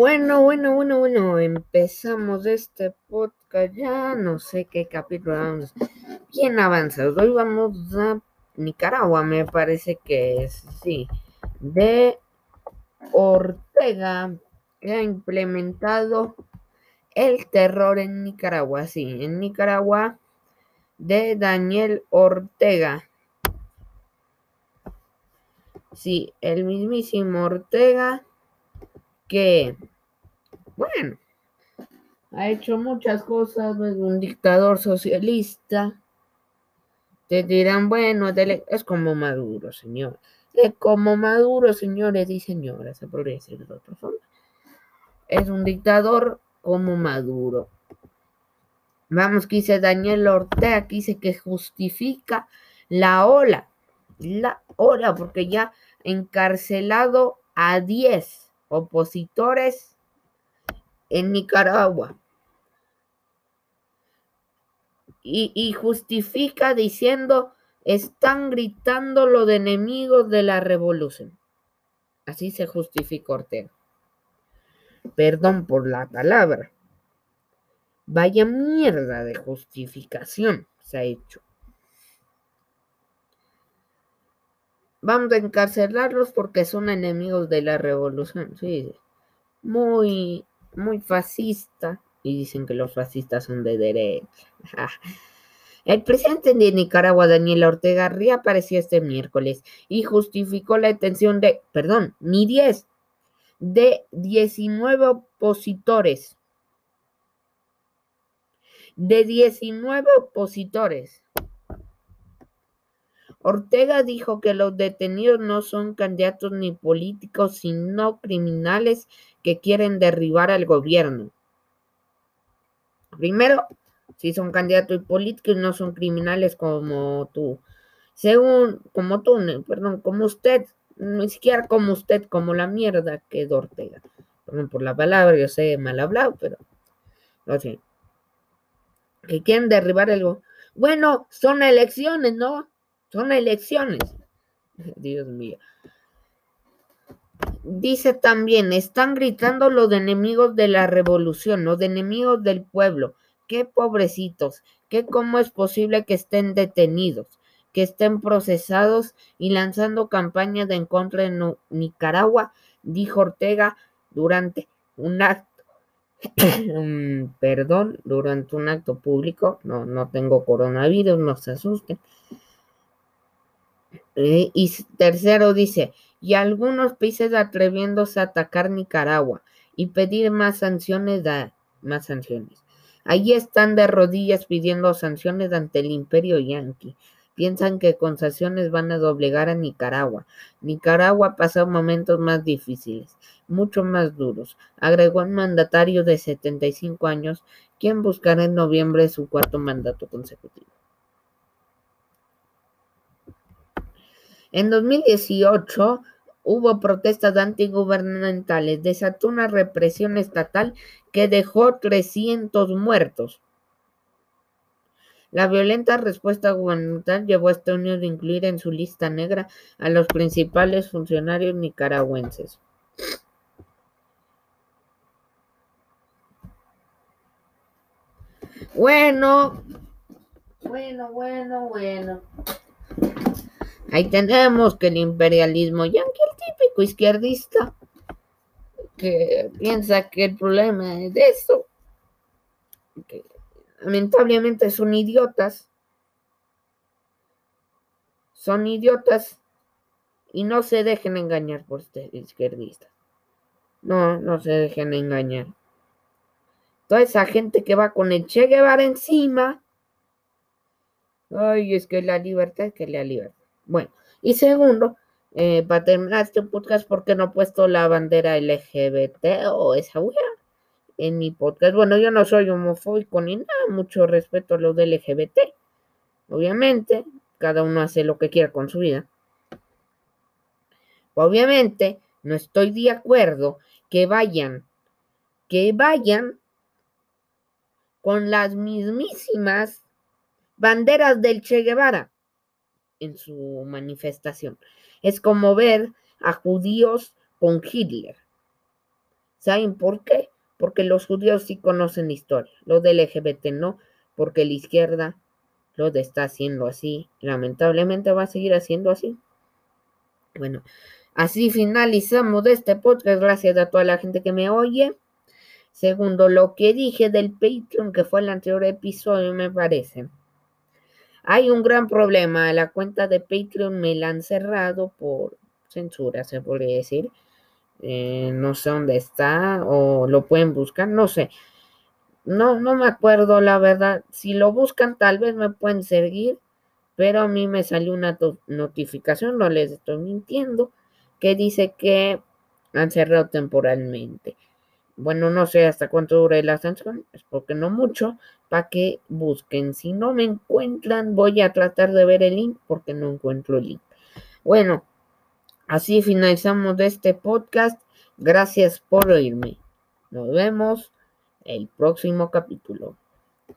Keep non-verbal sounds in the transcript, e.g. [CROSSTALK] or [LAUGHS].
Bueno, bueno, bueno, bueno, empezamos este podcast ya, no sé qué capítulo vamos. Bien avanzados. Hoy vamos a Nicaragua, me parece que es, sí, de Ortega, que ha implementado el terror en Nicaragua, sí, en Nicaragua, de Daniel Ortega. Sí, el mismísimo Ortega que, bueno, ha hecho muchas cosas, es un dictador socialista. Te dirán, bueno, es como Maduro, señor. Es como Maduro, señores y señoras, se podría decir de otra forma. Es un dictador como Maduro. Vamos, que dice Daniel Ortega, que dice que justifica la ola, la ola, porque ya encarcelado a 10 opositores en Nicaragua. Y, justifica diciendo, están gritando lo de enemigos de la revolución. Así se justifica Ortega. Perdón por la palabra. Vaya mierda de justificación se ha hecho. Vamos a encarcelarlos porque son enemigos de la revolución. Sí, muy, muy fascista. Y dicen que los fascistas son de derecha. [LAUGHS] El presidente de Nicaragua, Daniel Ortega, reapareció este miércoles y justificó la detención de, perdón, ni 10, de 19 opositores. De 19 opositores. Ortega dijo que los detenidos no son candidatos ni políticos, sino criminales que quieren derribar al gobierno. Primero, si son candidatos y políticos, no son criminales como tú. Según, como tú, perdón, como usted, ni siquiera como usted, como la mierda que es Ortega. Perdón por la palabra, yo sé mal hablado, pero no sé. Que quieren derribar algo. Bueno, son elecciones, ¿no? Son elecciones. [LAUGHS] Dios mío. Dice también, están gritando los enemigos de la revolución, los enemigos del pueblo. Qué pobrecitos, qué cómo es posible que estén detenidos, que estén procesados y lanzando campañas en contra de Nicaragua, dijo Ortega durante un acto, [COUGHS] perdón, durante un acto público. No, no tengo coronavirus, no se asusten. Eh, y tercero dice, y algunos países atreviéndose a atacar Nicaragua y pedir más sanciones, más sanciones. Allí están de rodillas pidiendo sanciones ante el imperio yanqui. Piensan que con sanciones van a doblegar a Nicaragua. Nicaragua ha pasado momentos más difíciles, mucho más duros, agregó un mandatario de 75 años, quien buscará en noviembre su cuarto mandato consecutivo. En 2018 hubo protestas antigubernamentales, desató una represión estatal que dejó 300 muertos. La violenta respuesta gubernamental llevó a Estados Unidos a incluir en su lista negra a los principales funcionarios nicaragüenses. Bueno, bueno, bueno, bueno. Ahí tenemos que el imperialismo yanqui, el típico izquierdista, que piensa que el problema es de eso, lamentablemente son idiotas, son idiotas y no se dejen engañar por ustedes izquierdistas. No, no se dejen engañar. Toda esa gente que va con el Che Guevara encima. Ay, es que la libertad es que la libertad. Bueno, y segundo, eh, para terminar este podcast, ¿por qué no he puesto la bandera LGBT o esa wea en mi podcast? Bueno, yo no soy homofóbico ni nada, mucho respeto a lo del LGBT. Obviamente, cada uno hace lo que quiera con su vida. Obviamente, no estoy de acuerdo que vayan, que vayan con las mismísimas banderas del Che Guevara en su manifestación. Es como ver a judíos con Hitler. ¿Saben por qué? Porque los judíos sí conocen historia, los del LGBT no, porque la izquierda lo está haciendo así. Lamentablemente va a seguir haciendo así. Bueno, así finalizamos este podcast. Gracias a toda la gente que me oye. Segundo, lo que dije del Patreon, que fue el anterior episodio, me parece. Hay un gran problema. La cuenta de Patreon me la han cerrado por censura, se podría decir. Eh, no sé dónde está o lo pueden buscar, no sé. No, no me acuerdo la verdad. Si lo buscan, tal vez me pueden seguir, pero a mí me salió una notificación, no les estoy mintiendo, que dice que han cerrado temporalmente. Bueno, no sé hasta cuánto dure la sanción, es porque no mucho, para que busquen. Si no me encuentran, voy a tratar de ver el link porque no encuentro el link. Bueno, así finalizamos este podcast. Gracias por oírme. Nos vemos el próximo capítulo.